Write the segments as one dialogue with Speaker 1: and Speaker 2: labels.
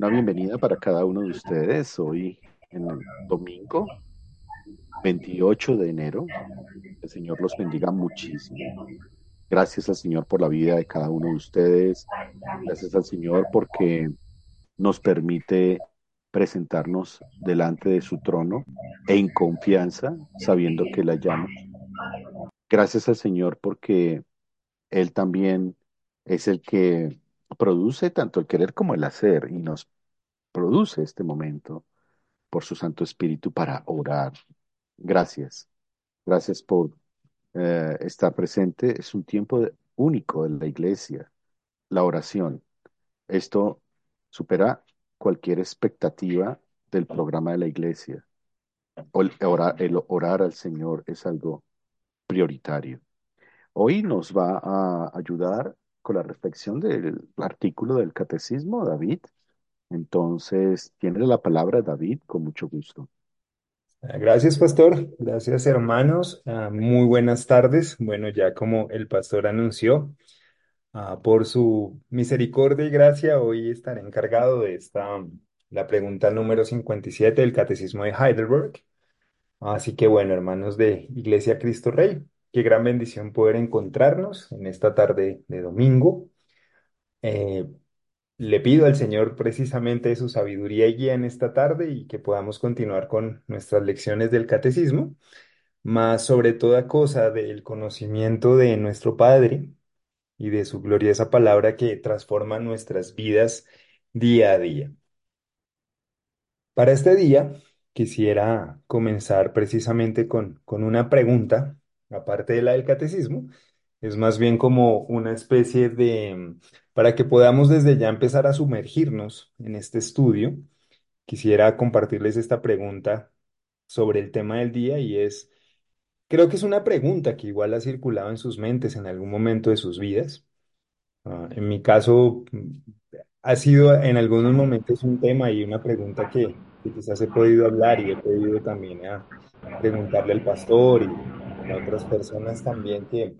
Speaker 1: Una bienvenida para cada uno de ustedes hoy en el domingo 28 de enero. El Señor los bendiga muchísimo. Gracias al Señor por la vida de cada uno de ustedes. Gracias al Señor porque nos permite presentarnos delante de su trono en confianza, sabiendo que la llama. Gracias al Señor porque Él también es el que produce tanto el querer como el hacer y nos produce este momento por su Santo Espíritu para orar. Gracias. Gracias por eh, estar presente. Es un tiempo único en la iglesia, la oración. Esto supera cualquier expectativa del programa de la iglesia. El orar, el orar al Señor es algo prioritario. Hoy nos va a ayudar con la reflexión del artículo del catecismo, David. Entonces, tiene la palabra David con mucho gusto.
Speaker 2: Gracias, pastor. Gracias, hermanos. Ah, muy buenas tardes. Bueno, ya como el pastor anunció, ah, por su misericordia y gracia, hoy estaré encargado de esta, la pregunta número 57 del Catecismo de Heidelberg. Así que bueno, hermanos de Iglesia Cristo Rey, qué gran bendición poder encontrarnos en esta tarde de domingo. Eh, le pido al Señor precisamente su sabiduría y guía en esta tarde y que podamos continuar con nuestras lecciones del catecismo, más sobre toda cosa del conocimiento de nuestro Padre y de su gloriosa palabra que transforma nuestras vidas día a día. Para este día quisiera comenzar precisamente con, con una pregunta, aparte de la del catecismo, es más bien como una especie de, para que podamos desde ya empezar a sumergirnos en este estudio, quisiera compartirles esta pregunta sobre el tema del día y es, creo que es una pregunta que igual ha circulado en sus mentes en algún momento de sus vidas. Ah, en mi caso, ha sido en algunos momentos un tema y una pregunta que, que quizás he podido hablar y he podido también a preguntarle al pastor y a otras personas también que,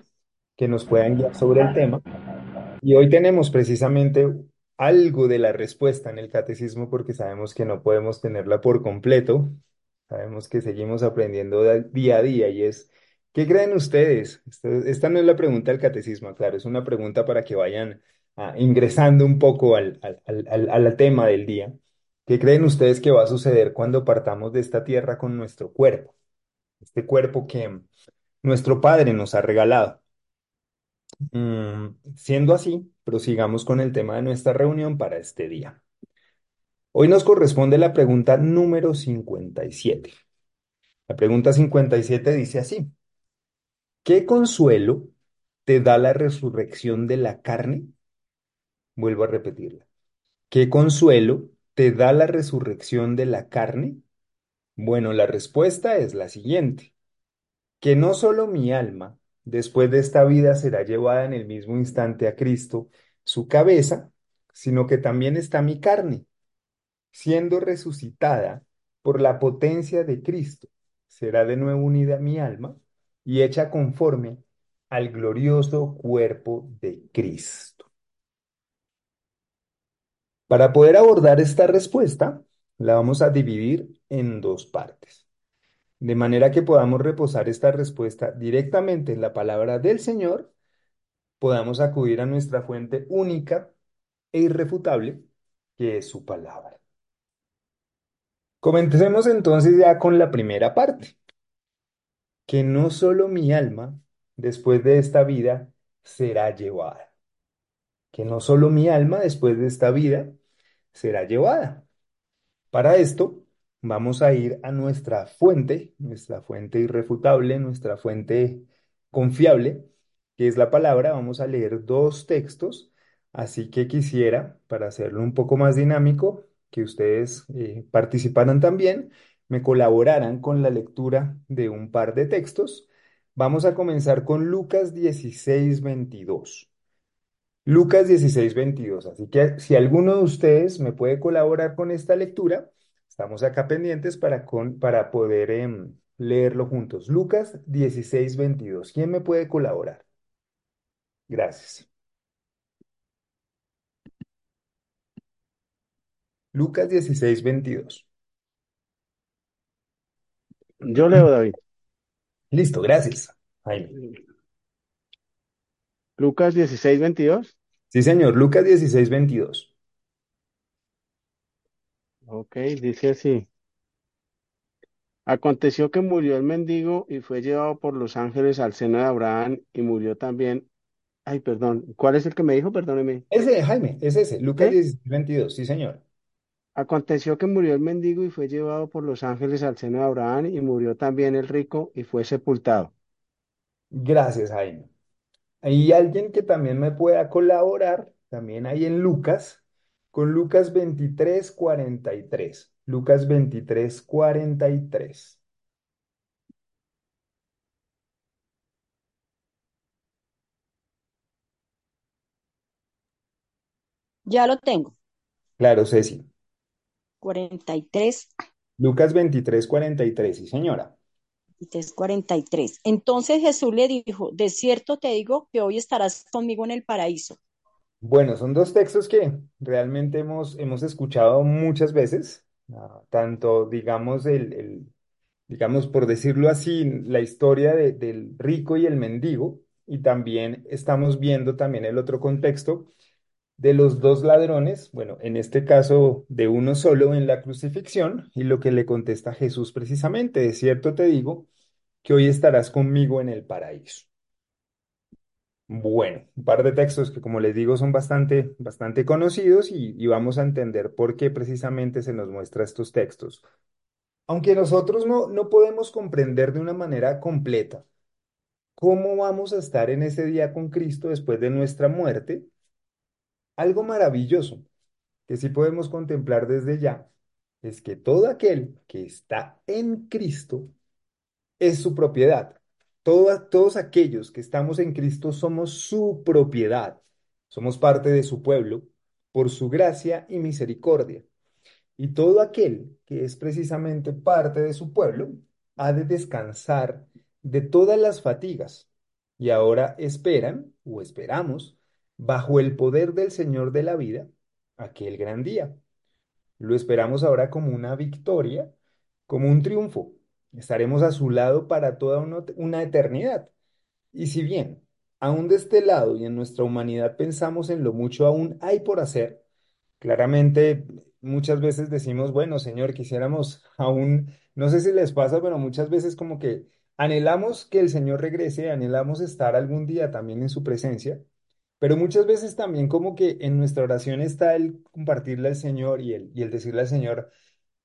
Speaker 2: que nos puedan guiar sobre el tema. Y hoy tenemos precisamente algo de la respuesta en el catecismo porque sabemos que no podemos tenerla por completo. Sabemos que seguimos aprendiendo día a día y es, ¿qué creen ustedes? Esta, no es la pregunta del catecismo, claro, es una pregunta para que vayan ah, ingresando un poco al, al, al, al tema del día. ¿Qué creen ustedes que va a suceder cuando partamos de esta tierra con nuestro cuerpo? Este cuerpo que nuestro Padre nos ha regalado. Mm, siendo así, prosigamos con el tema de nuestra reunión para este día. Hoy nos corresponde la pregunta número 57. La pregunta 57 dice así, ¿qué consuelo te da la resurrección de la carne? Vuelvo a repetirla. ¿Qué consuelo te da la resurrección de la carne? Bueno, la respuesta es la siguiente, que no solo mi alma, después de esta vida será llevada en el mismo instante a Cristo, su cabeza, sino que también está mi carne, siendo resucitada por la potencia de Cristo, será de nuevo unida mi alma y hecha conforme al glorioso cuerpo de Cristo. Para poder abordar esta respuesta, la vamos a dividir en dos partes de manera que podamos reposar esta respuesta directamente en la palabra del Señor, podamos acudir a nuestra fuente única e irrefutable, que es su palabra. Comencemos entonces ya con la primera parte, que no solo mi alma, después de esta vida, será llevada, que no solo mi alma, después de esta vida, será llevada. Para esto, vamos a ir a nuestra fuente, nuestra fuente irrefutable, nuestra fuente confiable, que es la palabra. Vamos a leer dos textos, así que quisiera, para hacerlo un poco más dinámico, que ustedes eh, participaran también, me colaboraran con la lectura de un par de textos. Vamos a comenzar con Lucas 16, 22. Lucas 16, 22. Así que si alguno de ustedes me puede colaborar con esta lectura, Estamos acá pendientes para, con, para poder em, leerlo juntos. Lucas 16, 22. ¿Quién me puede colaborar? Gracias. Lucas dieciséis veintidós.
Speaker 3: Yo leo, David.
Speaker 2: Listo, gracias, Jaime.
Speaker 3: Lucas 16, 22.
Speaker 2: Sí, señor, Lucas dieciséis veintidós.
Speaker 3: Ok, dice así. Aconteció que murió el mendigo y fue llevado por los ángeles al seno de Abraham y murió también. Ay, perdón. ¿Cuál es el que me dijo? Perdóneme.
Speaker 2: Ese, Jaime, es ese, Lucas
Speaker 3: ¿Qué?
Speaker 2: dieciséis veintidós. sí, señor.
Speaker 3: Aconteció que murió el mendigo y fue llevado por los ángeles al seno de Abraham y murió también el rico y fue sepultado.
Speaker 2: Gracias, Jaime. Hay alguien que también me pueda colaborar, también hay en Lucas, con Lucas veintitrés cuarenta y tres. Lucas veintitrés cuarenta y tres.
Speaker 4: Ya lo tengo.
Speaker 2: Claro, Ceci.
Speaker 4: 43,
Speaker 2: Lucas veintitrés cuarenta y tres. sí, señora.
Speaker 4: 23, 43. Entonces Jesús le dijo, de cierto te digo que hoy estarás conmigo en el paraíso.
Speaker 2: Bueno, son dos textos que realmente hemos, hemos escuchado muchas veces, ah, tanto, digamos, el, el- digamos, por decirlo así, la historia de- del rico y el mendigo, y también estamos viendo también el otro contexto de los dos ladrones, bueno, en este caso de uno solo en la crucifixión, y lo que le contesta Jesús precisamente, de cierto te digo que hoy estarás conmigo en el paraíso. Bueno, un par de textos que como les digo son bastante, bastante conocidos y, vamos a entender por qué precisamente se nos muestra estos textos. Aunque nosotros no, no podemos comprender de una manera completa cómo vamos a estar en ese día con Cristo después de nuestra muerte, algo maravilloso que sí podemos contemplar desde ya es que todo aquel que está en Cristo es su propiedad. Todo- todos aquellos que estamos en Cristo somos su propiedad. Somos parte de su pueblo por su gracia y misericordia. Y todo aquel que es precisamente parte de su pueblo ha de descansar de todas las fatigas. Y ahora esperan o esperamos bajo el poder del Señor de la vida aquel gran día. Lo esperamos ahora como una victoria, como un triunfo. Estaremos a su lado para toda una, eternidad. Y si bien aún de este lado y en nuestra humanidad pensamos en lo mucho aún hay por hacer, claramente muchas veces decimos, bueno, Señor, quisiéramos aún, no sé si les pasa, pero muchas veces como que anhelamos que el Señor regrese, anhelamos estar algún día también en su presencia. Pero muchas veces también como que en nuestra oración está el compartirle al Señor y el, y el decirle al Señor,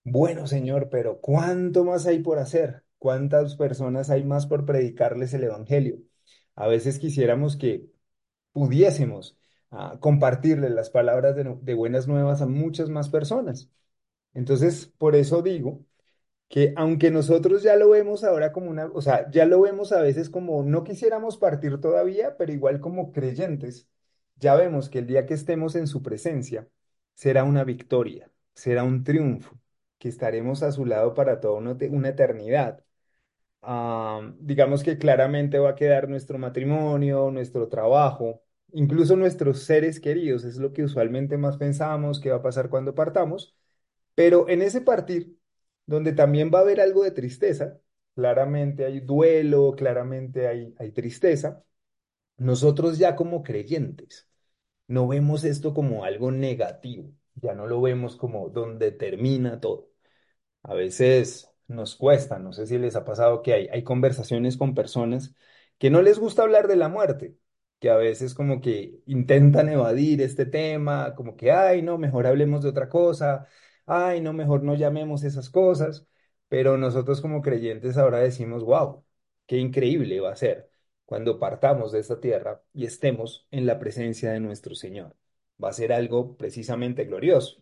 Speaker 2: bueno Señor, pero ¿cuánto más hay por hacer? ¿Cuántas personas hay más por predicarles el Evangelio? A veces quisiéramos que pudiésemos ah, compartirle las palabras de, de buenas nuevas a muchas más personas. Entonces, por eso digo que aunque nosotros ya lo vemos ahora como una, o sea, ya lo vemos a veces como no quisiéramos partir todavía, pero igual como creyentes, ya vemos que el día que estemos en su presencia será una victoria, será un triunfo, que estaremos a su lado para toda una, te- una eternidad. Ah, digamos que claramente va a quedar nuestro matrimonio, nuestro trabajo, incluso nuestros seres queridos, es lo que usualmente más pensamos que va a pasar cuando partamos pero en ese partir, donde también va a haber algo de tristeza, claramente hay duelo, claramente hay, hay tristeza, nosotros ya como creyentes no vemos esto como algo negativo, ya no lo vemos como donde termina todo. A veces nos cuesta, no sé si les ha pasado que hay, hay conversaciones con personas que no les gusta hablar de la muerte, que a veces como que intentan evadir este tema, como que, ay, no, mejor hablemos de otra cosa, ay, no, mejor no llamemos esas cosas, pero nosotros como creyentes ahora decimos, wow, qué increíble va a ser cuando partamos de esta tierra y estemos en la presencia de nuestro Señor. Va a ser algo precisamente glorioso.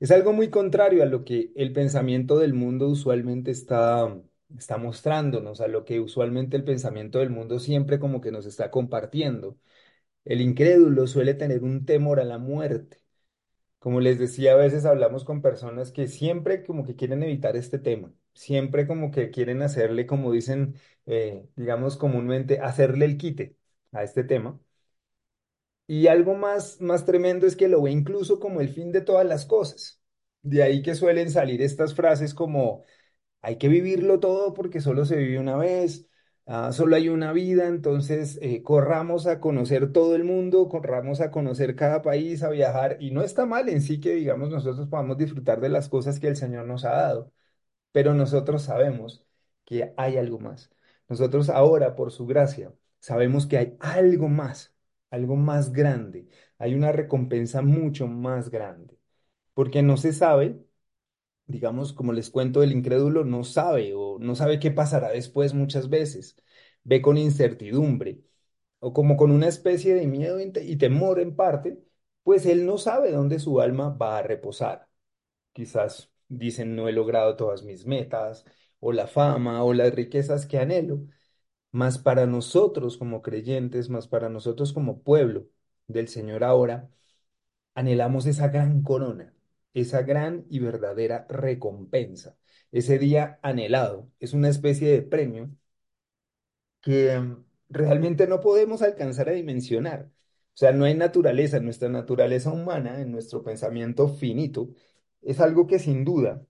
Speaker 2: Es algo muy contrario a lo que el pensamiento del mundo usualmente está, está mostrándonos, a lo que usualmente el pensamiento del mundo siempre como que nos está compartiendo. El incrédulo suele tener un temor a la muerte. Como les decía, a veces hablamos con personas que siempre como que quieren evitar este tema, siempre como que quieren hacerle, como dicen, eh, digamos comúnmente, hacerle el quite a este tema. Y algo más, más tremendo es que lo ve incluso como el fin de todas las cosas. De ahí que suelen salir estas frases como hay que vivirlo todo porque solo se vive una vez, ah, solo hay una vida, entonces eh, corramos a conocer todo el mundo, corramos a conocer cada país, a viajar, y no está mal en sí que, digamos, nosotros podamos disfrutar de las cosas que el Señor nos ha dado, pero nosotros sabemos que hay algo más. Nosotros ahora, por su gracia, sabemos que hay algo más, algo más grande, hay una recompensa mucho más grande, porque no se sabe digamos, como les cuento, el incrédulo no sabe o no sabe qué pasará después muchas veces. Ve con incertidumbre o como con una especie de miedo y te- y temor en parte, pues él no sabe dónde su alma va a reposar. Quizás dicen, no he logrado todas mis metas o la fama o las riquezas que anhelo, mas para nosotros como creyentes, más para nosotros como pueblo del Señor ahora, anhelamos esa gran corona, esa gran y verdadera recompensa. Ese día anhelado es una especie de premio que mm, realmente no podemos alcanzar a dimensionar. O sea, no hay naturaleza, nuestra naturaleza humana, en nuestro pensamiento finito, es algo que sin duda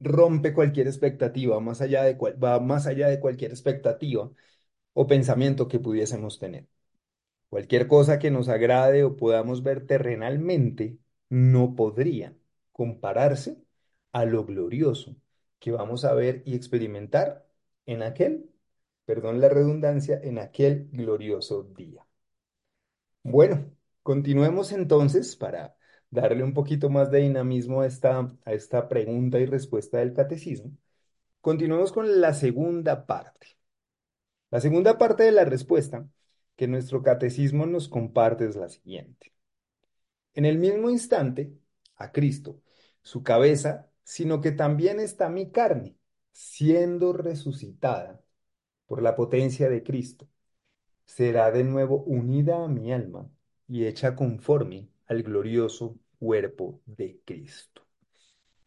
Speaker 2: rompe cualquier expectativa, más allá de cual- va más allá de cualquier expectativa o pensamiento que pudiésemos tener. Cualquier cosa que nos agrade o podamos ver terrenalmente no podría compararse a lo glorioso que vamos a ver y experimentar en aquel, perdón la redundancia, en aquel glorioso día. Bueno, continuemos entonces para darle un poquito más de dinamismo a esta, a esta pregunta y respuesta del catecismo. Continuemos con la segunda parte. La segunda parte de la respuesta que nuestro catecismo nos comparte es la siguiente. En el mismo instante, a Cristo, su cabeza, sino que también está mi carne, siendo resucitada por la potencia de Cristo, será de nuevo unida a mi alma y hecha conforme al glorioso cuerpo de Cristo.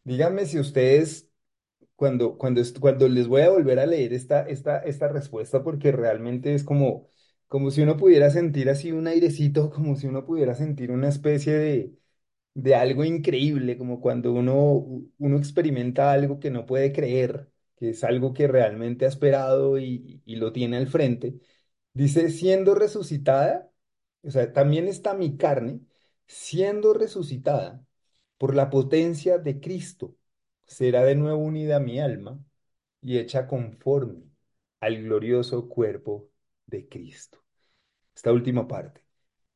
Speaker 2: Díganme si ustedes cuando, cuando, cuando les voy a volver a leer esta, esta, esta respuesta, porque realmente es como, como si uno pudiera sentir así un airecito, como si uno pudiera sentir una especie de, de algo increíble, como cuando uno, uno experimenta algo que no puede creer, que es algo que realmente ha esperado y, y lo tiene al frente. Dice, siendo resucitada, o sea, también está mi carne, siendo resucitada por la potencia de Cristo, será de nuevo unida mi alma y hecha conforme al glorioso cuerpo de Cristo. Esta última parte,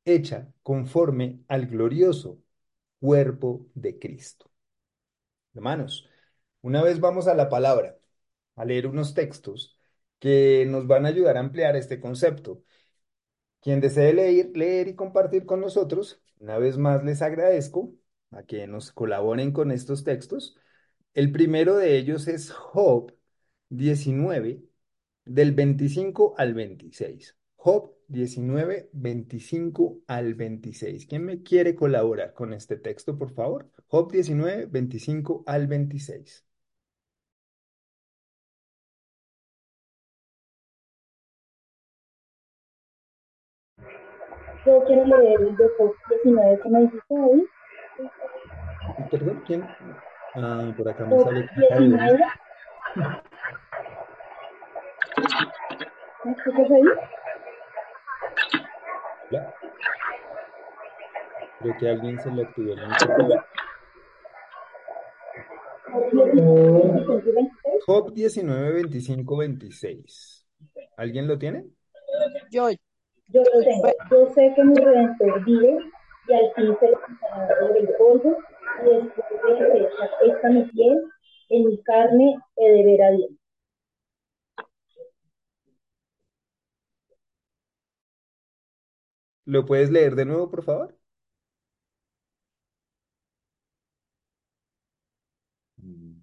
Speaker 2: hecha conforme al glorioso cuerpo de Cristo. Hermanos, una vez vamos a la palabra, a leer unos textos que nos van a ayudar a ampliar este concepto. Quien desee leer, leer y compartir con nosotros, una vez más les agradezco a que nos colaboren con estos textos. El primero de ellos es Job 19, del 25 al 26. Job 19, 25 al 26. ¿Quién me quiere colaborar con este texto, por favor? Job 19, 25 al 26.
Speaker 5: Yo quiero leer el de Job 19 que me dijiste ahí.
Speaker 2: Perdón, ¿quién? Ah, por acá me
Speaker 5: Job
Speaker 2: sale que Javier.
Speaker 5: 19. ¿Me escuchas ahí?
Speaker 2: Hola. Creo que alguien se le activó el micrófono.
Speaker 5: Job 19, 25, 26.
Speaker 2: Job 19, 25, 26. ¿Alguien lo tiene?
Speaker 4: Yo,
Speaker 5: Yo lo tengo. Yo sé que mi redentor vive y al fin se levantará sobre el polvo y después de esta mi piel, en mi carne he de ver a Dios.
Speaker 2: ¿Lo puedes leer de nuevo, por favor? Mm,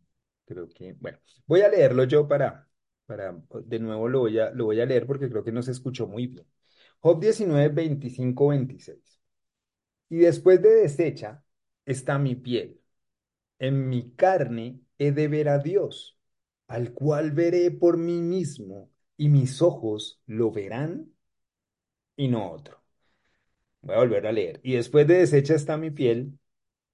Speaker 2: Creo que, bueno, voy a leerlo yo para, para, de nuevo lo voy a, lo voy a leer porque creo que no se escuchó muy bien. Job 19, 25, 26. Y después de deshecha está mi piel. En mi carne he de ver a Dios, al cual veré por mí mismo, y mis ojos lo verán y no otro. Voy a volver a leer. Y después de deshecha está mi piel,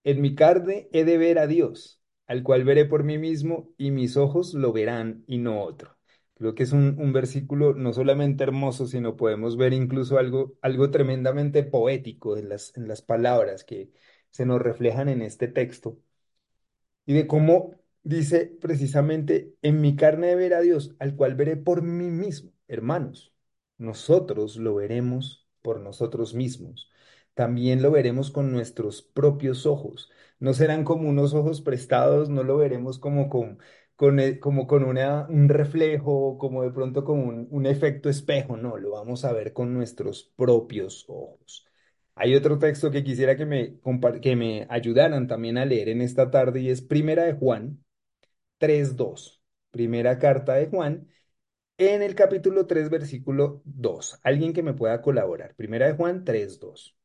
Speaker 2: En mi carne he de ver a Dios, al cual veré por mí mismo, y mis ojos lo verán y no otro. Creo que es un, versículo no solamente hermoso, sino podemos ver incluso algo, algo tremendamente poético en las, en las palabras que se nos reflejan en este texto y de cómo dice precisamente, en mi carne de ver a Dios, al cual veré por mí mismo. Hermanos, nosotros lo veremos por nosotros mismos. También lo veremos con nuestros propios ojos. No serán como unos ojos prestados, no lo veremos como con, con, como con una, un reflejo, como de pronto como un, efecto espejo, no, lo vamos a ver con nuestros propios ojos. Hay otro texto que quisiera que me, que me ayudaran también a leer en esta tarde y es Primera de Juan tres dos. Primera carta de Juan en el capítulo 3 versículo 2. Alguien que me pueda colaborar. Primera de Juan tres dos.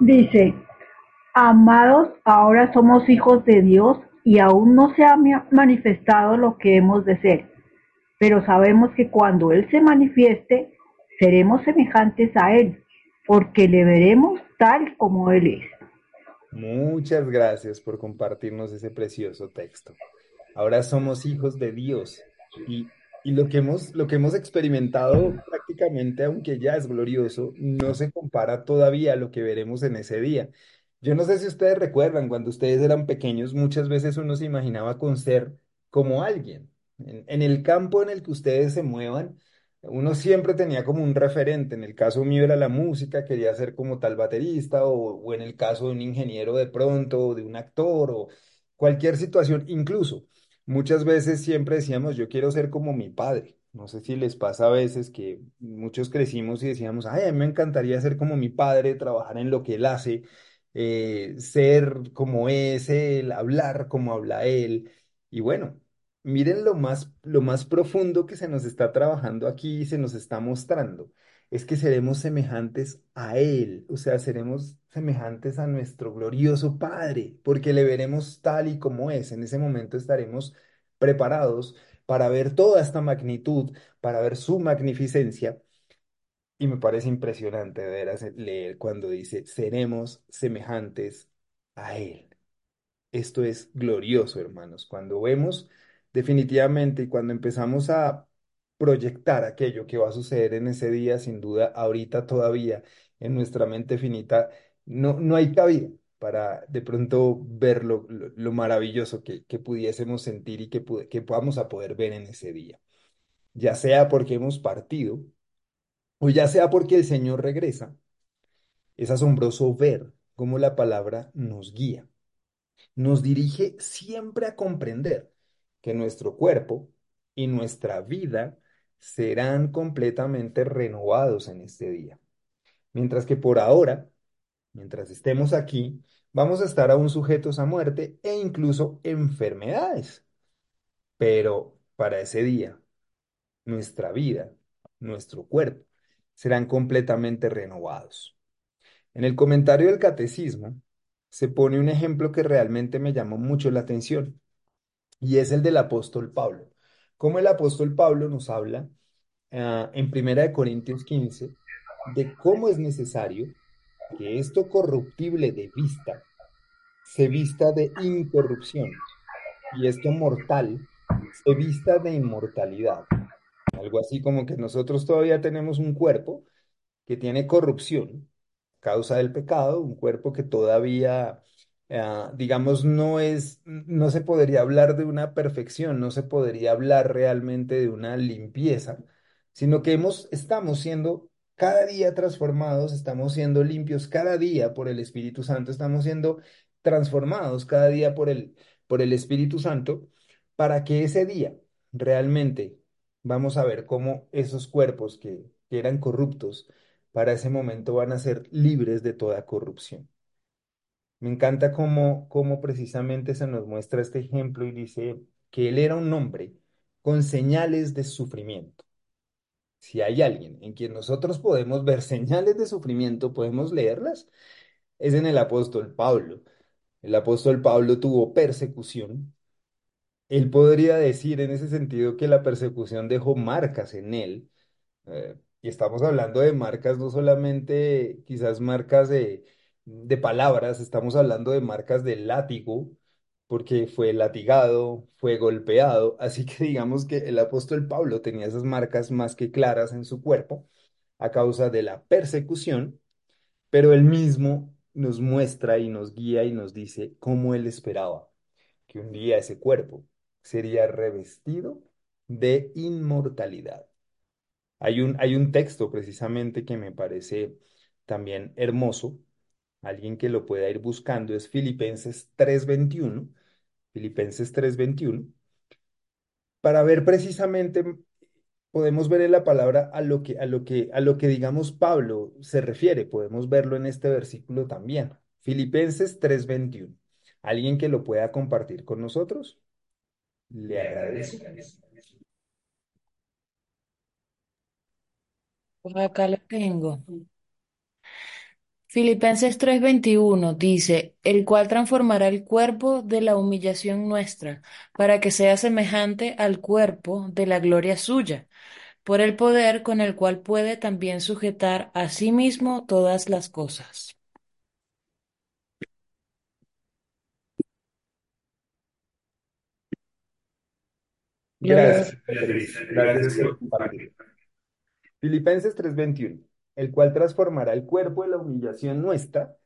Speaker 6: Dice, amados, ahora somos hijos de Dios y aún no se ha ma- manifestado lo que hemos de ser, pero sabemos que cuando Él se manifieste, seremos semejantes a Él, porque le veremos tal como Él es.
Speaker 2: Muchas gracias por compartirnos ese precioso texto. Ahora somos hijos de Dios y, y lo que hemos, lo que hemos experimentado prácticamente, aunque ya es glorioso, no se compara todavía a lo que veremos en ese día. Yo no sé si ustedes recuerdan, cuando ustedes eran pequeños, muchas veces uno se imaginaba con ser como alguien. En, el campo en el que ustedes se muevan, uno siempre tenía como un referente. En el caso mío era la música, quería ser como tal baterista, o, o en el caso de un ingeniero de pronto, o de un actor, o cualquier situación. Incluso, muchas veces siempre decíamos, yo quiero ser como mi padre. No sé si les pasa a veces que muchos crecimos y decíamos, ay, a mí me encantaría ser como mi padre, trabajar en lo que él hace, eh, ser como es él, hablar como habla él. Y bueno. Miren lo más, lo más profundo que se nos está trabajando aquí y se nos está mostrando. Es que seremos semejantes a Él, o sea, seremos semejantes a nuestro glorioso Padre, porque le veremos tal y como es. En ese momento estaremos preparados para ver toda esta magnitud, para ver su magnificencia. Y me parece impresionante de leer cuando dice, seremos semejantes a Él. Esto es glorioso, hermanos. Cuando vemos definitivamente y cuando empezamos a proyectar aquello que va a suceder en ese día, sin duda, ahorita todavía en nuestra mente finita, no, no hay cabida para de pronto ver lo, lo- lo maravilloso que, que pudiésemos sentir y que, que podamos a poder ver en ese día. Ya sea porque hemos partido o ya sea porque el Señor regresa, es asombroso ver cómo la palabra nos guía nos dirige siempre a comprender que nuestro cuerpo y nuestra vida serán completamente renovados en este día. Mientras que por ahora, mientras estemos aquí, vamos a estar aún sujetos a muerte e incluso enfermedades. Pero para ese día, nuestra vida, nuestro cuerpo, serán completamente renovados. En el comentario del catecismo se pone un ejemplo que realmente me llamó mucho la atención. y es el del apóstol Pablo. Como el apóstol Pablo nos habla ah, en Primera Corintios 15 de cómo es necesario que esto corruptible de vista se vista de incorrupción y esto mortal se vista de inmortalidad. Algo así como que nosotros todavía tenemos un cuerpo que tiene corrupción, causa del pecado, un cuerpo que todavía, eh, digamos, no es, no se podría hablar de una perfección, no se podría hablar realmente de una limpieza, sino que hemos, estamos siendo cada día transformados, estamos siendo limpios cada día por el Espíritu Santo, estamos siendo transformados cada día por el, por el Espíritu Santo, para que ese día realmente vamos a ver cómo esos cuerpos que, eran corruptos, para ese momento van a ser libres de toda corrupción. Me encanta cómo, cómo precisamente se nos muestra este ejemplo y dice que él era un hombre con señales de sufrimiento. Si hay alguien en quien nosotros podemos ver señales de sufrimiento, podemos leerlas, es en el apóstol Pablo. El apóstol Pablo tuvo persecución. Él podría decir en ese sentido que la persecución dejó marcas en él, eh, Y estamos hablando de marcas, no solamente quizás marcas de, de palabras, estamos hablando de marcas de látigo, porque fue latigado, fue golpeado. Así que digamos que el apóstol Pablo tenía esas marcas más que claras en su cuerpo a causa de la persecución, pero él mismo nos muestra y nos guía y nos dice cómo él esperaba que un día ese cuerpo sería revestido de inmortalidad. Hay un, hay un texto precisamente que me parece también hermoso, alguien que lo pueda ir buscando, es Filipenses 3:21, Filipenses 3:21, para ver precisamente, podemos ver en la palabra a lo que, a lo que, a lo que digamos Pablo se refiere, podemos verlo en este versículo también. Filipenses 3:21. ¿Alguien que lo pueda compartir con nosotros? Le agradezco.
Speaker 7: Por acá lo tengo. Filipenses 3:21 dice, el cual transformará el cuerpo de la humillación nuestra, para que sea semejante al cuerpo de la gloria suya, por el poder con el cual puede también sujetar a sí mismo todas las cosas.
Speaker 2: Gracias, Beatriz. Gracias por compartir. Filipenses 3:21, el cual transformará el cuerpo de la humillación nuestra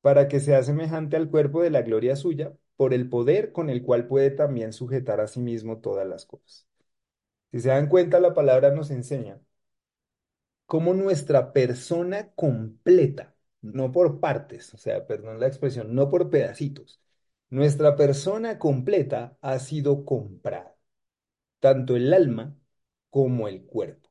Speaker 2: para que sea semejante al cuerpo de la gloria suya, por el poder con el cual puede también sujetar a sí mismo todas las cosas. Si se dan cuenta, la palabra nos enseña cómo nuestra persona completa, no por partes, o sea, perdón la expresión, no por pedacitos, nuestra persona completa ha sido comprada, tanto el alma como el cuerpo.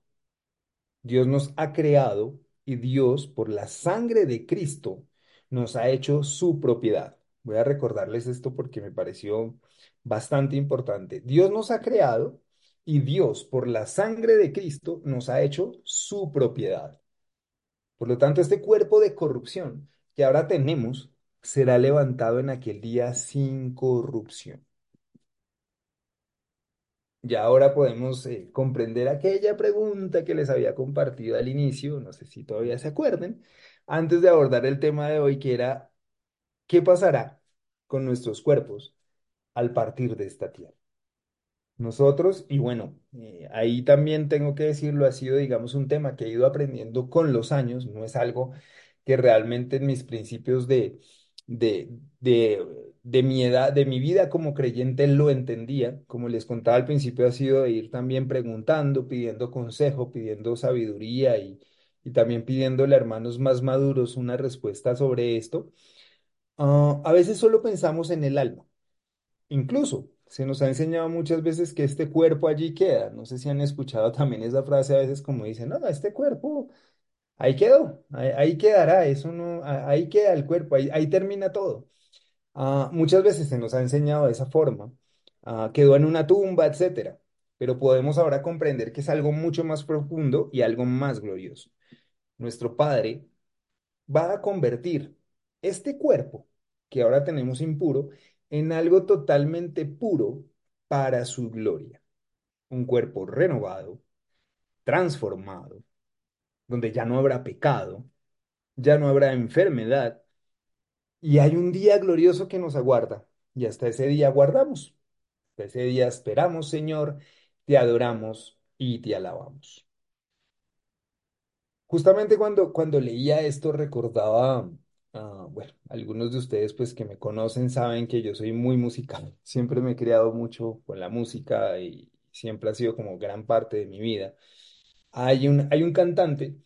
Speaker 2: Dios nos ha creado y Dios, por la sangre de Cristo, nos ha hecho su propiedad. Voy a recordarles esto porque me pareció bastante importante. Dios nos ha creado y Dios, por la sangre de Cristo, nos ha hecho su propiedad. Por lo tanto, este cuerpo de corrupción que ahora tenemos será levantado en aquel día sin corrupción. Ya ahora podemos eh, comprender aquella pregunta que les había compartido al inicio, no sé si todavía se acuerden, antes de abordar el tema de hoy, que era, ¿qué pasará con nuestros cuerpos al partir de esta tierra? Nosotros, y bueno, eh, ahí también tengo que decirlo, ha sido, digamos, un tema que he ido aprendiendo con los años, no es algo que realmente en mis principios de, de, de, de mi edad, de mi vida como creyente lo entendía. Como les contaba al principio, ha sido de ir también preguntando, pidiendo consejo, pidiendo sabiduría y, y también pidiéndole a hermanos más maduros una respuesta sobre esto. Ah, a veces solo pensamos en el alma. Incluso se nos ha enseñado muchas veces que este cuerpo allí queda. No sé si han escuchado también esa frase a veces como dicen, no, este cuerpo ahí quedó, ahí, quedará, eso no, ahí queda el cuerpo, ahí, ahí termina todo. Ah, muchas veces se nos ha enseñado de esa forma, ah, quedó en una tumba, etcétera, pero podemos ahora comprender que es algo mucho más profundo y algo más glorioso. Nuestro Padre va a convertir este cuerpo que ahora tenemos impuro en algo totalmente puro para su gloria. Un cuerpo renovado, transformado, donde ya no habrá pecado, ya no habrá enfermedad y hay un día glorioso que nos aguarda. Y hasta ese día guardamos. Hasta ese día esperamos, Señor, te adoramos y te alabamos. Justamente cuando, cuando leía esto recordaba, ah, bueno, algunos de ustedes pues que me conocen saben que yo soy muy musical. Siempre me he criado mucho con la música y siempre ha sido como gran parte de mi vida. Hay un, hay un cantante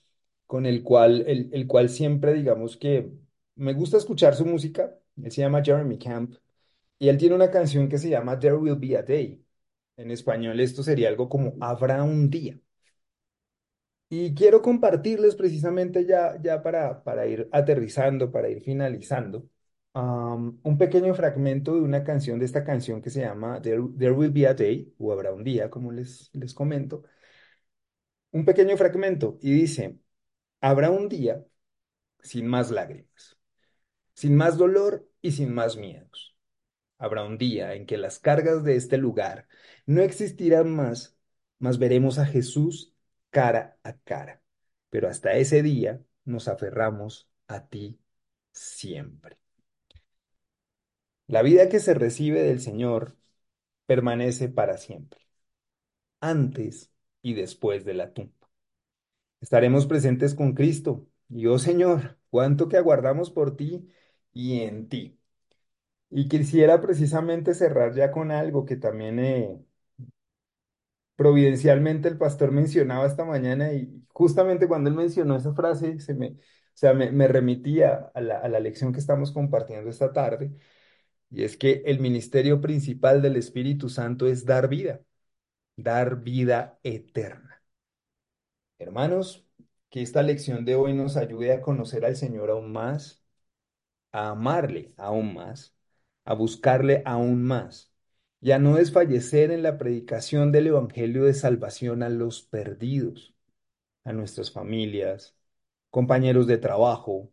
Speaker 2: con el cual, el, el cual siempre digamos que me gusta escuchar su música. Él se llama Jeremy Camp y él tiene una canción que se llama There Will Be a Day. En español esto sería algo como Habrá un día. Y quiero compartirles precisamente ya, ya para, para ir aterrizando, para ir finalizando, un pequeño fragmento de una canción, de esta canción que se llama There, There Will Be a Day, o Habrá un día, como les, les comento. Un pequeño fragmento y dice, habrá un día sin más lágrimas, sin más dolor y sin más miedos. Habrá un día en que las cargas de este lugar no existirán más, mas veremos a Jesús cara a cara. pero hasta ese día nos aferramos a ti siempre. La vida que se recibe del Señor permanece para siempre, antes y después de la tumba. Estaremos presentes con Cristo. Y oh Señor, cuánto que aguardamos por ti y en ti. Y quisiera precisamente cerrar ya con algo que también eh, providencialmente el pastor mencionaba esta mañana y justamente cuando él mencionó esa frase, se me, o sea, me, remitía a la, a la lección que estamos compartiendo esta tarde, y es que el ministerio principal del Espíritu Santo es dar vida, dar vida eterna. Hermanos, que esta lección de hoy nos ayude a conocer al Señor aún más, a amarle aún más, a buscarle aún más y a no desfallecer en la predicación del Evangelio de salvación a los perdidos, a nuestras familias, compañeros de trabajo,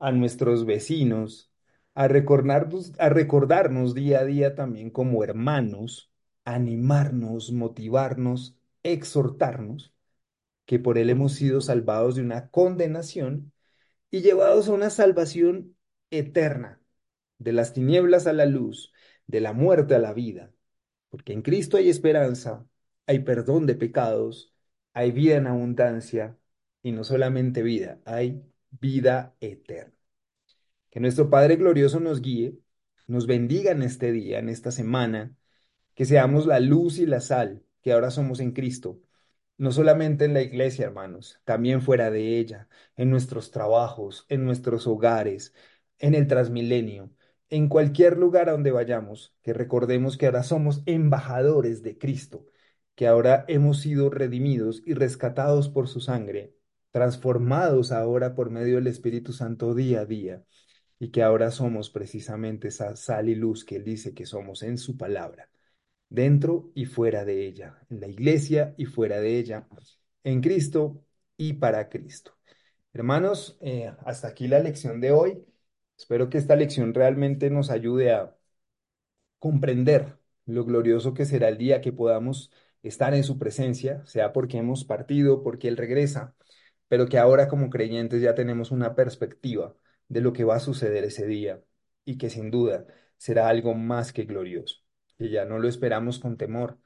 Speaker 2: a nuestros vecinos, a recordarnos, a recordarnos día a día también como hermanos, animarnos, motivarnos, exhortarnos, que por Él hemos sido salvados de una condenación y llevados a una salvación eterna, de las tinieblas a la luz, de la muerte a la vida, porque en Cristo hay esperanza, hay perdón de pecados, hay vida en abundancia y no solamente vida, hay vida eterna. Que nuestro Padre glorioso nos guíe, nos bendiga en este día, en esta semana, que seamos la luz y la sal que ahora somos en Cristo. No solamente en la iglesia, hermanos, también fuera de ella, en nuestros trabajos, en nuestros hogares, en el transmilenio, en cualquier lugar a donde vayamos, que recordemos que ahora somos embajadores de Cristo, que ahora hemos sido redimidos y rescatados por su sangre, transformados ahora por medio del Espíritu Santo día a día, y que ahora somos precisamente esa sal y luz que Él dice que somos en su palabra dentro y fuera de ella, en la iglesia y fuera de ella, en Cristo y para Cristo. Hermanos, eh, hasta aquí la lección de hoy. Espero que esta lección realmente nos ayude a comprender lo glorioso que será el día que podamos estar en su presencia, sea porque hemos partido, porque Él regresa, pero que ahora como creyentes ya tenemos una perspectiva de lo que va a suceder ese día y que sin duda será algo más que glorioso que ya no lo esperamos con temor,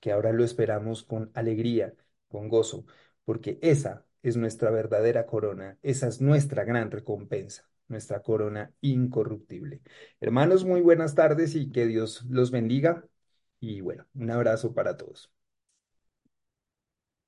Speaker 2: que ahora lo esperamos con alegría, con gozo, porque esa es nuestra verdadera corona, esa es nuestra gran recompensa, nuestra corona incorruptible. Hermanos, muy buenas tardes y que Dios los bendiga. Y bueno, un abrazo para todos.